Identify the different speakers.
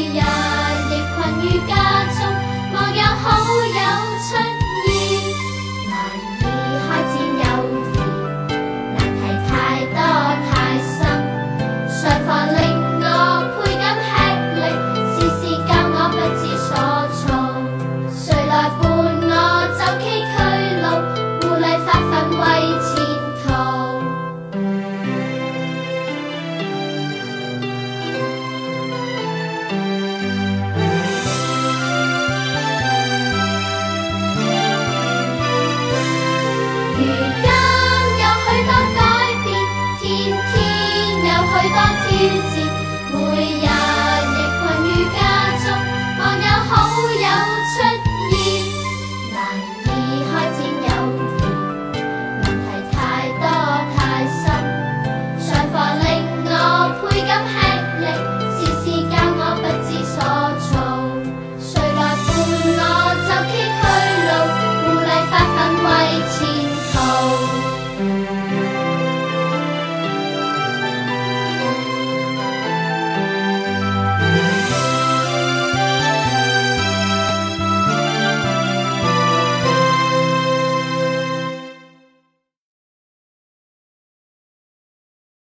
Speaker 1: brillar. Beauty